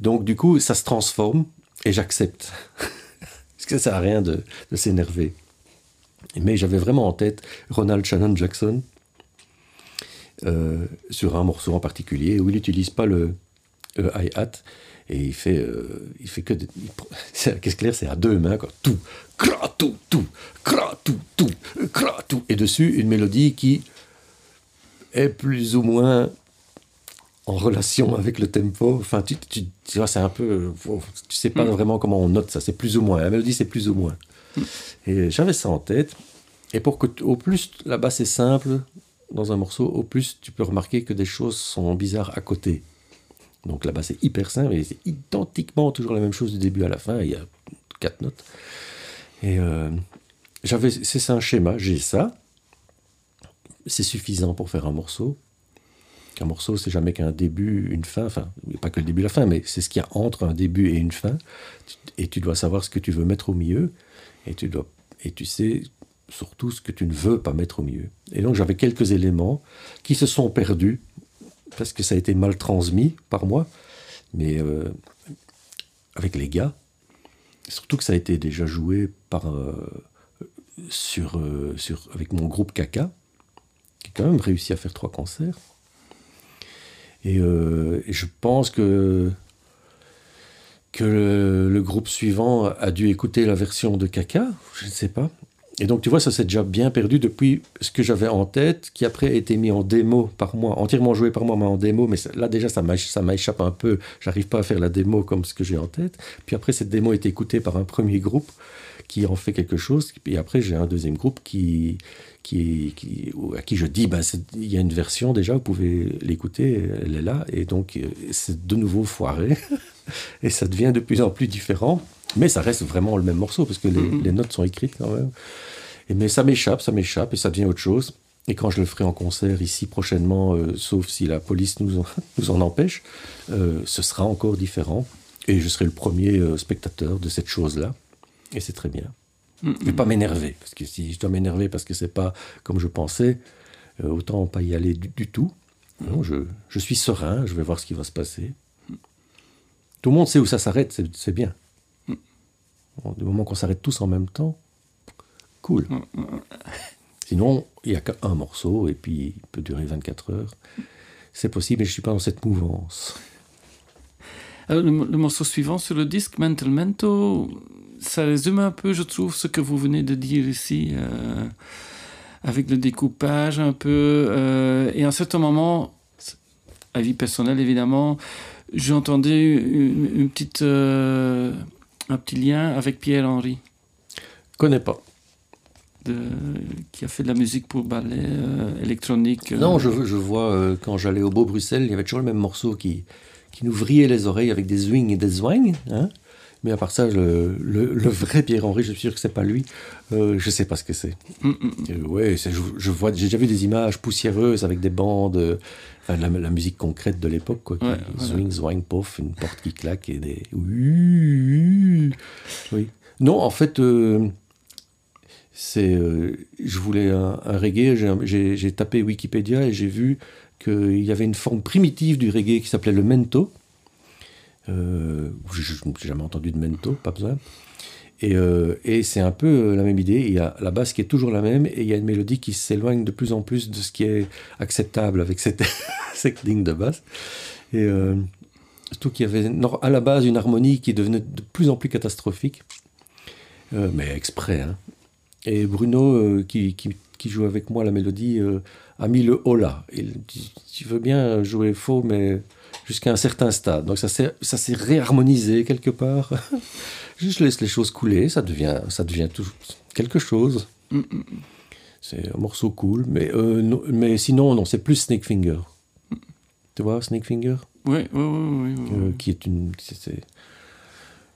Donc, du coup, ça se transforme et j'accepte. parce que ça sert à rien de s'énerver. Mais j'avais vraiment en tête Ronald Shannon Jackson euh, sur un morceau en particulier où il n'utilise pas le, hi-hat et il fait, euh, il fait que. Qu'est-ce clair, c'est à deux mains, quoi. Tout, cra, tout, tout, cra, tout, tout, cra, tout. Et dessus, une mélodie qui est plus ou moins en relation avec le tempo. Enfin, tu, tu, tu vois, c'est un peu. Tu sais pas mm. vraiment comment on note ça. C'est plus ou moins. La mélodie, c'est plus ou moins. Et j'avais ça en tête. Et pour que, au plus la basse est simple dans un morceau, au plus tu peux remarquer que des choses sont bizarres à côté. Donc la basse est hyper simple et c'est identiquement toujours la même chose du début à la fin. Il y a quatre notes. Et euh, c'est un schéma. J'ai ça. C'est suffisant pour faire un morceau. Un morceau, c'est jamais qu'un début, une fin. Enfin, pas que le début la fin, mais c'est ce qu'il y a entre un début et une fin. Et tu dois savoir ce que tu veux mettre au milieu et tu, dois, et tu sais surtout ce que tu ne veux pas mettre au milieu. Et donc j'avais quelques éléments qui se sont perdus parce que ça a été mal transmis par moi, mais euh, avec les gars, surtout que ça a été déjà joué par, euh, euh, avec mon groupe Kaka, qui a quand même réussi à faire trois concerts. Et je pense que que le, groupe suivant a dû écouter la version de Kaka, je ne sais pas. Et donc tu vois, ça s'est déjà bien perdu depuis ce que j'avais en tête, qui après a été mis en démo par moi, entièrement joué par moi, mais en démo. Mais là déjà, ça m'échappe un peu. J'arrive pas à faire la démo comme ce que j'ai en tête. Puis après, cette démo est écoutée par un premier groupe qui en fait quelque chose. Et après, j'ai un deuxième groupe qui, qui, qui, à qui je dis, ben, il y a une version déjà, vous pouvez l'écouter, elle est là. Et donc, euh, c'est de nouveau foiré. et ça devient de plus en plus différent. Mais ça reste vraiment le même morceau, parce que les, mm-hmm. les notes sont écrites quand même. Et, mais ça m'échappe, ça m'échappe, et ça devient autre chose. Et quand je le ferai en concert ici prochainement, euh, sauf si la police nous en, nous en empêche, euh, ce sera encore différent. Et je serai le premier euh, spectateur de cette chose-là. Et c'est très bien. Je ne vais pas m'énerver. Parce que si je dois m'énerver parce que c'est pas comme je pensais, autant pas y aller du, tout. Non, je, je, suis serein, je vais voir ce qui va se passer. Tout le monde sait où ça s'arrête, c'est bien. Du moment qu'on s'arrête tous en même temps, cool. Sinon, il n'y a qu'un morceau et puis il peut durer 24 heures. C'est possible, mais je ne suis pas dans cette mouvance. le, morceau suivant sur le disque, Mental Mento, ça résume un peu, je trouve, ce que vous venez de dire ici, euh, avec le découpage un peu. Euh, et à un certain moment, avis personnel évidemment, j'entendais une, petite, euh, un petit lien avec Pierre-Henri. Connais pas qui a fait de la musique pour ballet euh, électronique. Euh. Non, je, je vois, euh, quand j'allais au Beau Bruxelles, il y avait toujours le même morceau qui, qui nous vrillait les oreilles avec des swings et des zwang. Hein mais à part ça, le, le, vrai Pierre-Henri, je suis sûr que c'est pas lui. je je sais pas ce que c'est. Mm, mm, mm. ouais, je, je, vois, j'ai déjà vu des images poussiéreuses avec des bandes, enfin, la, la, musique concrète de l'époque, quoi. Swing, zwang, pof, une porte qui claque et des. Oui. Non, en fait c'est, euh, je voulais un, reggae, j'ai tapé Wikipédia et j'ai vu qu'il y avait une forme primitive du reggae qui s'appelait le mento. Euh, je n'ai jamais entendu de mento, pas besoin. Et, euh, c'est un peu la même idée. Il y a la basse qui est toujours la même et il y a une mélodie qui s'éloigne de plus en plus de ce qui est acceptable avec cette, ligne de basse. Et surtout qu'il y avait à la base une harmonie qui devenait de plus en plus catastrophique. mais exprès, hein. Et Bruno, euh, qui, joue avec moi la mélodie, euh, a mis le hola. Il dit Tu veux bien jouer faux, mais jusqu'à un certain stade. Donc ça s'est, ça s'est réharmonisé quelque part. je laisse les choses couler, ça devient, ça devient tout, quelque chose. Mm, mm, mm. C'est un morceau cool, mais, euh, mais sinon, non, c'est plus Snake Finger. Tu vois, Snake Finger? Oui, oui, oui. oui, qui est une, c'est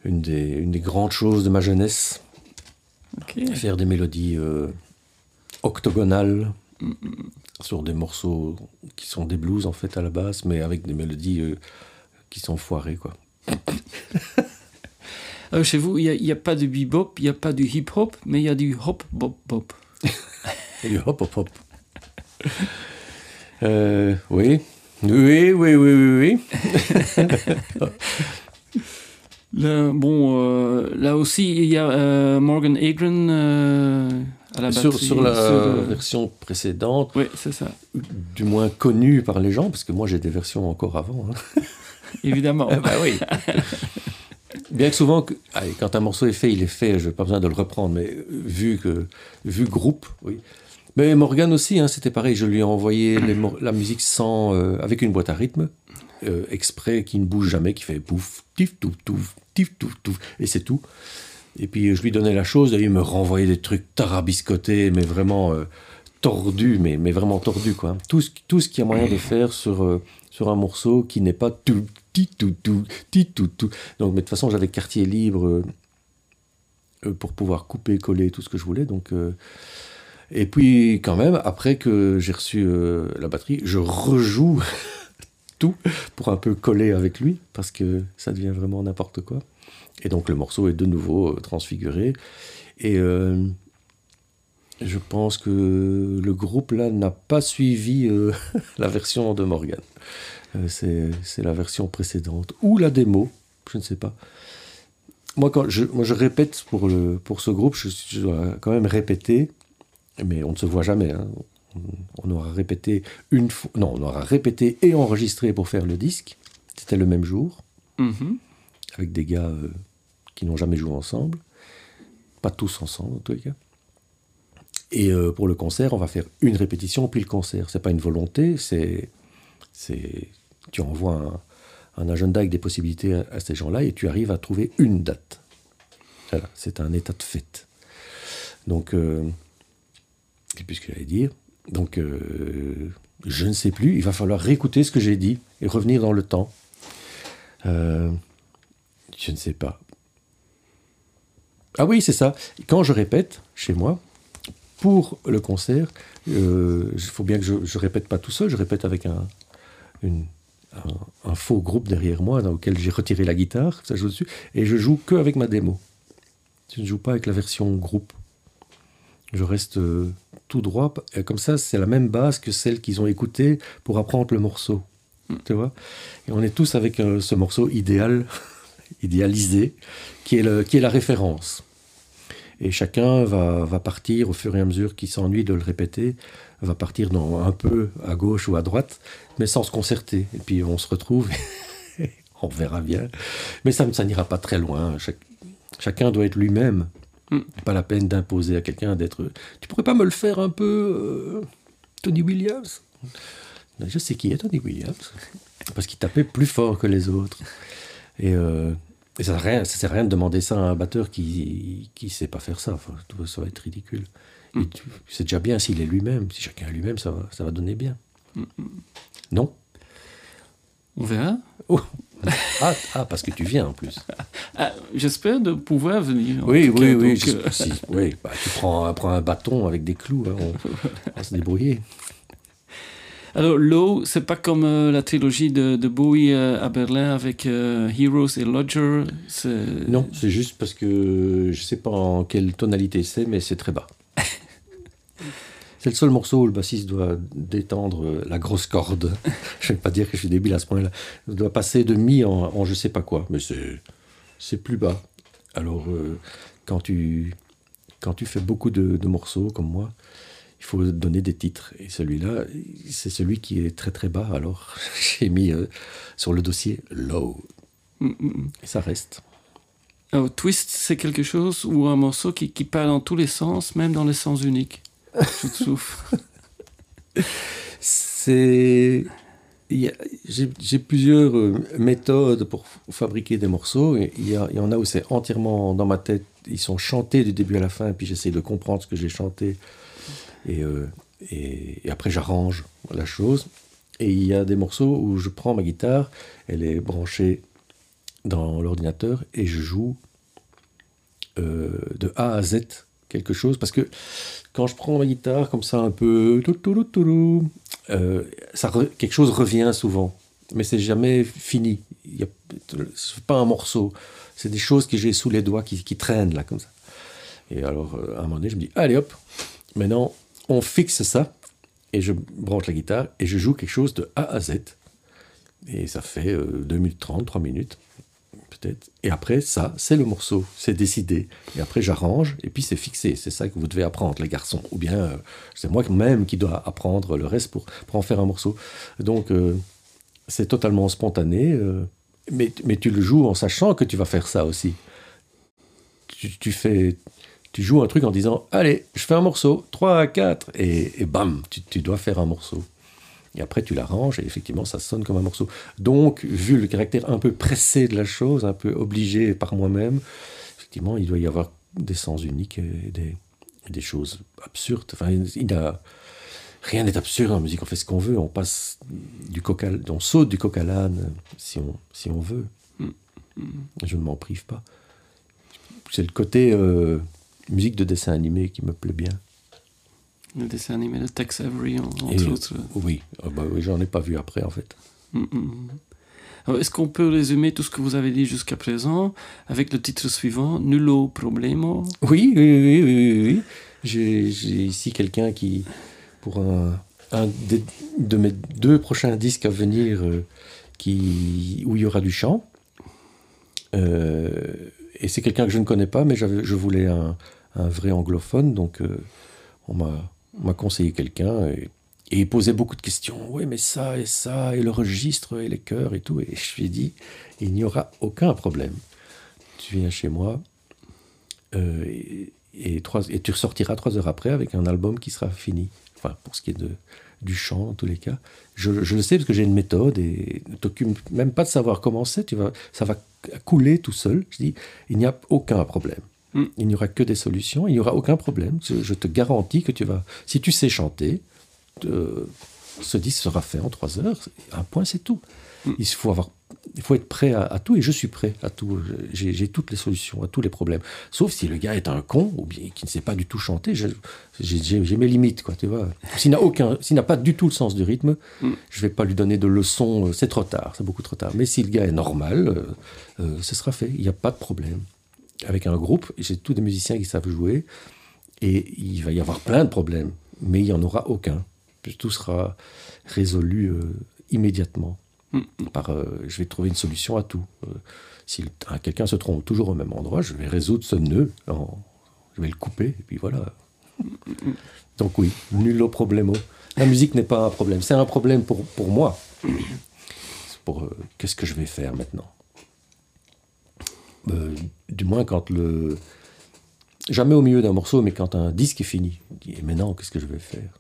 une des, une des grandes choses de ma jeunesse. Faire des mélodies euh, octogonales sur des morceaux qui sont des blues en fait à la base, mais avec des mélodies euh, qui sont foirées quoi. Euh, chez vous, il n'y a, pas de bebop, il n'y a pas du hip-hop, mais il y a du hop-bop-bop. du hop-hop-hop. oui. Oui, oui, oui, oui, oui. bon, euh, là aussi, il y a euh, Morgan Agron euh, à la batterie. Sur, la version précédente, oui, c'est ça. du moins connue par les gens, parce que moi j'ai des versions encore avant. Hein. Évidemment. bah oui. Bien que souvent, quand un morceau est fait, il est fait, je n'ai pas besoin de le reprendre, mais vu que vu groupe, oui. Mais Morgan aussi, hein, c'était pareil, je lui ai envoyé la musique sans, avec une boîte à rythme, exprès, qui ne bouge jamais, qui fait pouf, tif, touf, touf, tif, touf, touf, et c'est tout. Et puis je lui donnais la chose, et il me renvoyait des trucs tarabiscotés, mais vraiment euh, tordus, mais, mais vraiment tordus, quoi. Tout ce, tout ce qu'il y a moyen de faire sur, euh, sur un morceau qui n'est pas tout, ti, tout, tout, ti, tout, tout. Donc, mais de toute façon, j'avais quartier libre euh, pour pouvoir couper, coller tout ce que je voulais, donc... et puis, quand même, après que j'ai reçu la batterie, je rejoue tout pour un peu coller avec lui, parce que ça devient vraiment n'importe quoi. Et donc le morceau est de nouveau euh, transfiguré. Et euh, je pense que le groupe là n'a pas suivi euh, la version de Morgan. c'est la version précédente. Ou la démo, je ne sais pas. Moi, quand je, moi, je répète pour, le, pour ce groupe, je, dois quand même répéter, mais on ne se voit jamais. Hein on aura répété une fois, non, on aura répété et enregistré pour faire le disque. C'était le même jour, mhm. avec des gars qui n'ont jamais joué ensemble, pas tous ensemble en tous les cas. Et euh, pour le concert, on va faire une répétition puis le concert. C'est pas une volonté, c'est, c'est, tu envoies un, agenda avec des possibilités à, ces gens-là et tu arrives à trouver une date. Voilà, c'est un état de fait. Donc, euh, puisque j'allais dire, donc, euh, je ne sais plus. Il va falloir réécouter ce que j'ai dit et revenir dans le temps. Euh, je ne sais pas. Ah oui, c'est ça. Quand je répète chez moi, pour le concert, il faut bien que je ne répète pas tout seul, je répète avec un, un, faux groupe derrière moi dans lequel j'ai retiré la guitare, ça joue dessus, et je joue que avec ma démo. Je ne joue pas avec la version groupe. Je reste euh, tout droit, et comme ça, c'est la même base que celle qu'ils ont écoutée pour apprendre le morceau. Mm. Tu vois? Et on est tous avec euh, ce morceau idéal, idéalisé, qui est, le, qui est la référence. Et chacun va, va partir au fur et à mesure qu'il s'ennuie de le répéter, va partir dans, un peu à gauche ou à droite, mais sans se concerter. Et puis on se retrouve, on verra bien. Mais ça, ça n'ira pas très loin. chacun doit être lui-même. Mm. Pas la peine d'imposer à quelqu'un d'être. Tu pourrais pas me le faire un peu, euh, Tony Williams? Je sais qui est Tony Williams. Parce qu'il tapait plus fort que les autres. Et, euh, ça ne sert à rien de demander ça à un batteur qui ne sait pas faire ça. Enfin, ça va être ridicule. Mm. C'est déjà bien s'il est lui-même. Si chacun est lui-même, ça va, ça va donner bien. Mm, non On verra. Oh. Ah, ah, parce que tu viens en plus. Ah, j'espère de pouvoir venir. Oui, oui, oui, euh, oui. Bah, tu prends, prends, un bâton avec des clous, hein, on, va se débrouiller. Alors, Low, c'est pas comme euh, la trilogie de, de Bowie euh, à Berlin avec Heroes et Lodger. Non, c'est juste parce que je sais pas en quelle tonalité c'est, mais c'est très bas. C'est le seul morceau où le bassiste doit détendre la grosse corde. je ne vais pas dire que je suis débile à ce point-là. Il doit passer de mi en, en je sais pas quoi, mais c'est plus bas. Alors, euh, quand, tu, quand tu fais beaucoup de, morceaux comme moi, il faut donner des titres. Et celui-là, c'est celui qui est très très bas. Alors, j'ai mis euh, sur le dossier low. Mm, mm, mm. Et ça reste. Alors, twist, c'est quelque chose ou un morceau qui, qui part dans tous les sens, même dans les sens uniques C'est. J'ai plusieurs euh, méthodes pour fabriquer des morceaux. Il y, il y en a où c'est entièrement dans ma tête. Ils sont chantés du début à la fin, puis j'essaie de comprendre ce que j'ai chanté. Et, euh, et, après, j'arrange la chose. Et il y a des morceaux où je prends ma guitare, elle est branchée dans l'ordinateur, et je joue euh, de A à Z quelque chose. Parce que quand je prends ma guitare comme ça un peu, euh, ça quelque chose revient souvent, mais c'est jamais fini. Il c'est pas un morceau, c'est des choses que j'ai sous les doigts qui, qui, traînent là comme ça. Et alors euh, à un moment donné, je me dis allez hop, maintenant on fixe ça et je branche la guitare et je joue quelque chose de A à Z. Et ça fait 2 minutes 30, 3 minutes. Et après, ça, c'est le morceau, c'est décidé. Et après, j'arrange, et puis c'est fixé. C'est ça que vous devez apprendre, les garçons. Ou bien, euh, c'est moi-même qui dois apprendre le reste pour, pour en faire un morceau. Donc, euh, c'est totalement spontané, euh, mais, mais tu le joues en sachant que tu vas faire ça aussi. Tu, fais, tu joues un truc en disant, allez, je fais un morceau, 3 à 4, et, et bam, tu, tu dois faire un morceau. Et après, tu l'arranges et effectivement, ça sonne comme un morceau. Donc, vu le caractère un peu pressé de la chose, un peu obligé par moi-même, effectivement, il doit y avoir des sens uniques et des, des choses absurdes. Enfin, il a, rien n'est absurde en musique. On fait ce qu'on veut. On passe du coq on saute du coq à l'âne si on, si on veut. Je ne m'en prive pas. C'est le côté euh, musique de dessin animé qui me plaît bien. Le dessin animé de Tex Avery, entre autres. Oui, ah bah oui j'en ai pas vu après en fait. Mm, mm, mm. Est-ce qu'on peut résumer tout ce que vous avez dit jusqu'à présent avec le titre suivant, Nullo Problemo? Oui, oui, oui, oui. oui. J'ai ici quelqu'un qui, pour un, un de mes deux prochains disques à venir, euh, qui, où il y aura du chant. Euh, et c'est quelqu'un que je ne connais pas, mais je voulais un, un vrai anglophone, donc euh, on m'a conseillé quelqu'un et, il posait beaucoup de questions. Oui, mais ça et ça, et le registre, et les chœurs et tout. Et je lui ai dit, il n'y aura aucun problème. Tu viens chez moi euh, et, trois, et tu ressortiras trois heures après avec un album qui sera fini. Enfin, pour ce qui est de, du chant, en tous les cas. Je, le sais parce que j'ai une méthode et ne t'occupe même pas de savoir comment c'est. Ça va couler tout seul. Je dis, il n'y a aucun problème. Mm. Il n'y aura que des solutions, il n'y aura aucun problème. Je, te garantis que tu vas, si tu sais chanter, ce disque sera fait en trois heures. Un point, c'est tout. Mm. Il faut avoir il faut être prêt à, tout, et je suis prêt à tout. J'ai toutes les solutions à tous les problèmes. Sauf si le gars est un con, ou bien qui ne sait pas du tout chanter, j'ai mes limites, quoi, tu vois. S'il n'a aucun, s'il n'a pas du tout le sens du rythme, mm. je vais pas lui donner de leçons, euh, c'est trop tard, c'est beaucoup trop tard. Mais si le gars est normal, euh, euh, ce sera fait, il n'y a pas de problème. Avec un groupe, j'ai tous des musiciens qui savent jouer, et il va y avoir plein de problèmes, mais il n'y en aura aucun. Tout sera résolu immédiatement. Mm. Par, euh, je vais trouver une solution à tout. Euh, si quelqu'un se trompe toujours au même endroit, je vais résoudre ce nœud. je vais le couper, et puis voilà. Donc oui, nul au problème. La musique n'est pas un problème. C'est un problème pour, pour moi. Pour euh, qu'est-ce que je vais faire maintenant? Du moins quand le... Jamais au milieu d'un morceau, mais quand un disque est fini. Et maintenant, qu'est-ce que je vais faire?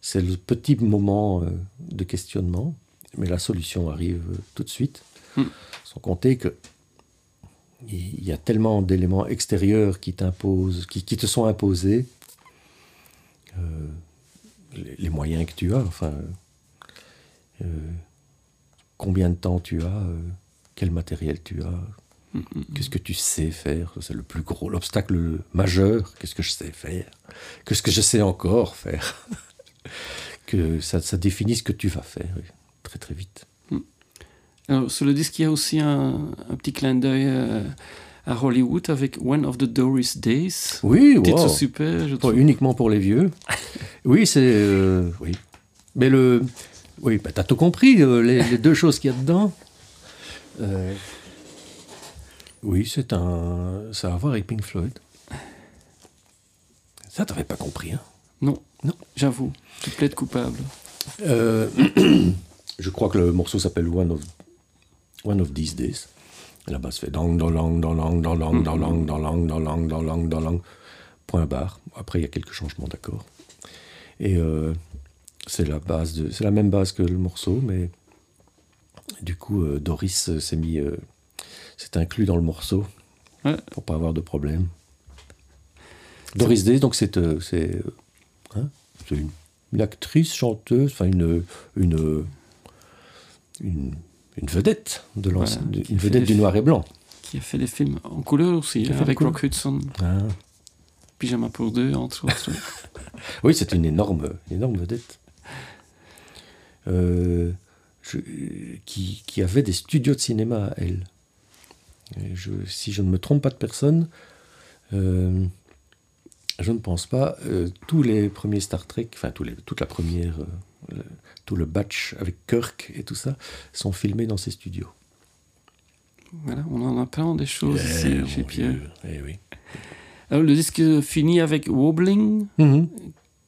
C'est le petit moment de questionnement mais la solution arrive tout de suite. Hmm. Sans compter que il y a tellement d'éléments extérieurs qui t'imposent, qui, te sont imposés, euh, les, moyens que tu as, enfin, euh, combien de temps tu as, euh, quel matériel tu as, qu'est-ce que tu sais faire, c'est le plus gros, l'obstacle majeur, qu'est-ce que je sais faire, qu'est-ce que je sais encore faire, que ça, ça définit ce que tu vas faire très très vite. Hmm. Alors, sur le disque, il y a aussi un, petit clin d'œil euh, à Hollywood avec One of the Doris Days. Oui, Titre super, je trouve. uniquement pour les vieux. oui, c'est. Euh, oui. Mais le. Oui, bah, t'as tout compris, euh, les, deux choses qu'il y a dedans. Oui, c'est un. Ça a à voir avec Pink Floyd. Ça, t'avais pas compris, hein Non. Non. J'avoue, tu plaides coupable. Euh. Je crois que le morceau s'appelle One of, One of These Days. La basse fait dong, dong, dong, dong, dong, dong, dong, dong, dong, dong, dong, dong, dong, point barre. Après, il y a quelques changements d'accords. Et euh, c'est la base de, c'est la même base que le morceau, mais du coup, euh, Doris s'est mis, euh, c'est inclus dans le morceau ouais. pour pas avoir de problème. Doris Day, donc c'est, c'est, hein, c'est une, une, actrice, chanteuse, enfin une, une une, vedette de une vedette du noir et blanc. Qui a fait des films en couleur aussi, avec Rock Hudson. Ah. Pyjama pour deux, entre autres. oui, c'est une énorme, énorme vedette. Euh, qui, qui, avait des studios de cinéma à elle. Je, si je ne me trompe pas de personne, euh, je ne pense pas. Euh, tous les premiers Star Trek, enfin tous les, toute la première, tout le batch avec Kirk et tout ça, sont filmés dans ces studios. Voilà, on en apprend des choses eh, ici chez Pierre. Eh oui. Alors, le disque finit avec Wobbling, mhm.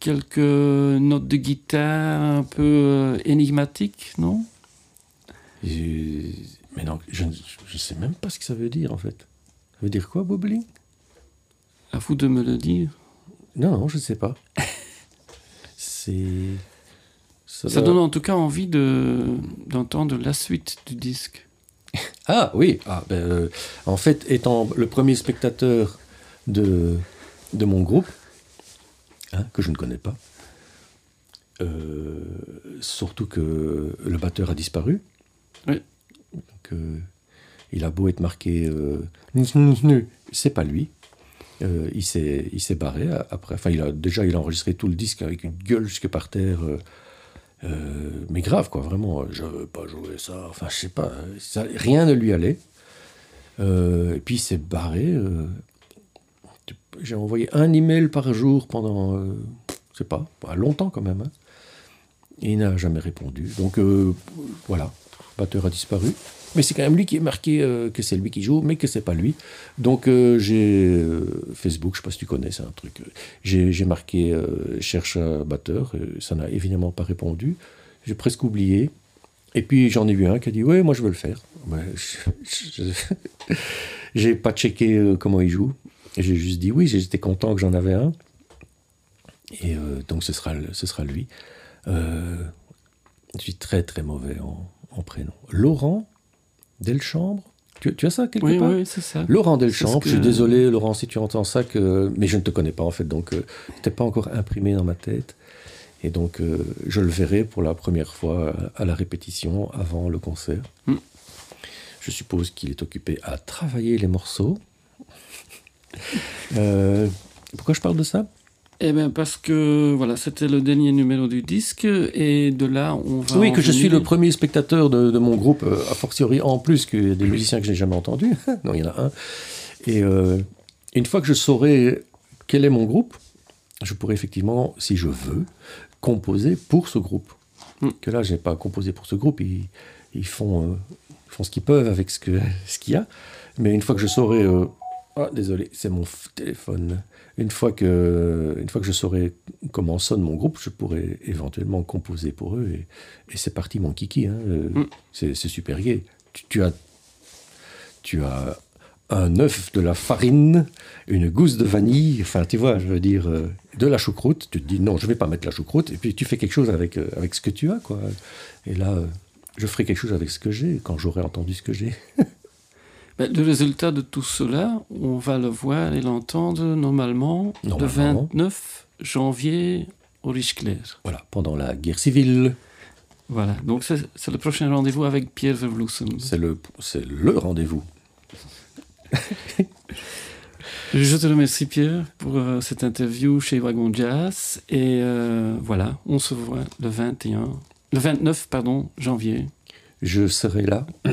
quelques notes de guitare un peu euh, énigmatiques, non? Mais non, je ne sais même pas ce que ça veut dire en fait. Ça veut dire quoi, Wobbling À vous de me le dire. Non, non, je ne sais pas. C'est. Ça, donne en tout cas envie d'entendre la suite du disque. Ah oui, ah, ben, euh, en fait, étant le premier spectateur de, de mon groupe, hein, que je ne connais pas, euh, surtout que le batteur a disparu. Oui. Euh, il a beau être marqué, c'est pas lui. il s'est barré après. Enfin, il a déjà il a enregistré tout le disque avec une gueule jusque par terre. Euh, mais grave, quoi, vraiment, je veux pas jouer ça, enfin, je sais pas, rien ne lui allait. Euh, et puis il s'est barré. Euh, j'ai envoyé un email par jour pendant, je sais pas, longtemps quand même. Hein. et il n'a jamais répondu. Donc voilà, batteur a disparu. Mais c'est quand même lui qui est marqué euh, que c'est lui qui joue, mais que c'est pas lui. Donc euh, j'ai euh, Facebook, je sais pas si tu connais, c'est un truc. J'ai marqué cherche un batteur, ça n'a évidemment pas répondu. J'ai presque oublié. Et puis j'en ai vu un qui a dit ouais, moi je veux le faire. j'ai pas checké comment il joue. J'ai juste dit oui, j'étais content que j'en avais un. Et donc ce sera, ce sera lui. je suis très très mauvais en, en prénom. Laurent Delchambre tu, tu, as ça quelque part Oui, c'est ça. Laurent Delchambre, je suis désolé, Laurent, si tu entends ça, que... mais je ne te connais pas en fait, donc euh, tu n'es pas encore imprimé dans ma tête. Et donc, euh, je le verrai pour la première fois à la répétition avant le concert. Hmm. Je suppose qu'il est occupé à travailler les morceaux. Euh, pourquoi je parle de ça? Eh bien, parce que voilà, c'était le dernier numéro du disque, et de là, on va. Oui, que je suis le premier spectateur de, mon groupe, euh, a fortiori en plus que des musiciens que je n'ai jamais entendus. non, il y en a un. Et euh, une fois que je saurai quel est mon groupe, je pourrais effectivement, si je veux, composer pour ce groupe. Hmm. Que là, je n'ai pas composé pour ce groupe, ils, ils font, font ce qu'ils peuvent avec ce qu'il ce qu'il y a. Mais une fois que je saurai ah, désolé, c'est mon téléphone. Une fois, que, une fois que je saurai comment sonne mon groupe, je pourrai éventuellement composer pour eux. Et, et c'est parti, mon kiki. Hein. Euh, mm. C'est super gai. Tu, as, tu as un œuf, de la farine, une gousse de vanille. Enfin, tu vois, je veux dire, euh, de la choucroute. Tu te dis non, je vais pas mettre la choucroute. Et puis tu fais quelque chose avec, euh, avec ce que tu as. quoi. Et là, je ferai quelque chose avec ce que j'ai quand j'aurai entendu ce que j'ai. Ben, le résultat de tout cela, on va le voir et l'entendre normalement, le 29 janvier au Riche-Clair. Voilà, pendant la guerre civile. Voilà, donc c'est le prochain rendez-vous avec Pierre Vervloesen. C'est le, le rendez-vous. Je te remercie Pierre pour euh, cette interview chez Wagon Jazz et euh, voilà, on se voit le 21, le 29 pardon janvier. Je serai là.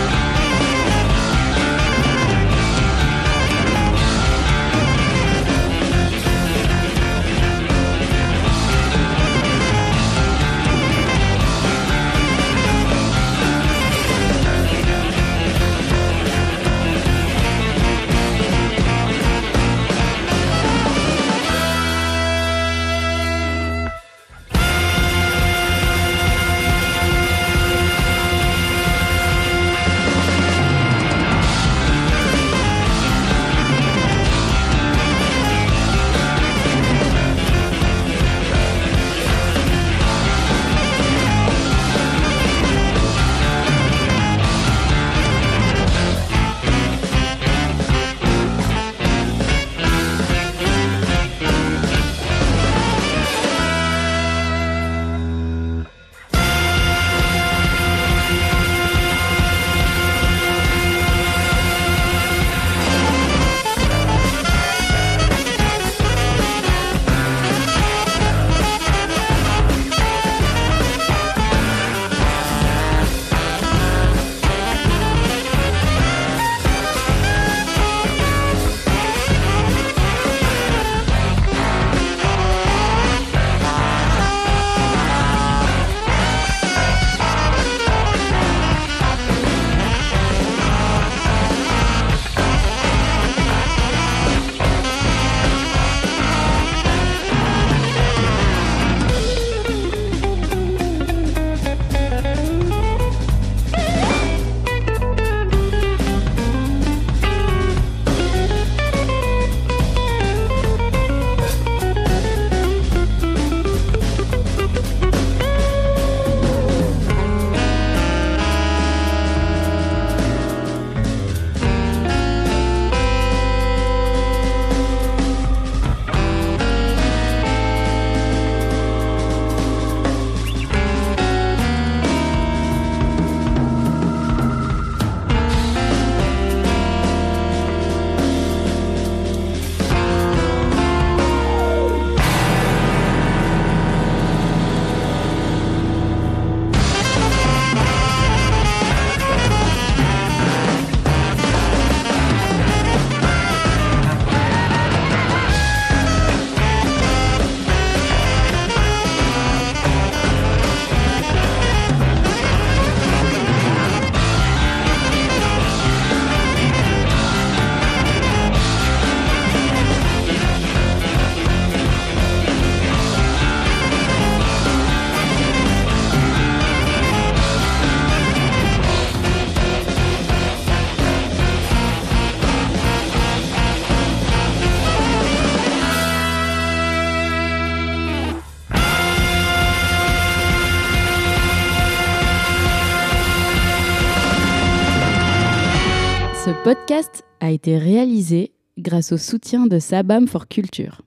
Été réalisé grâce au soutien de Sabam for Culture.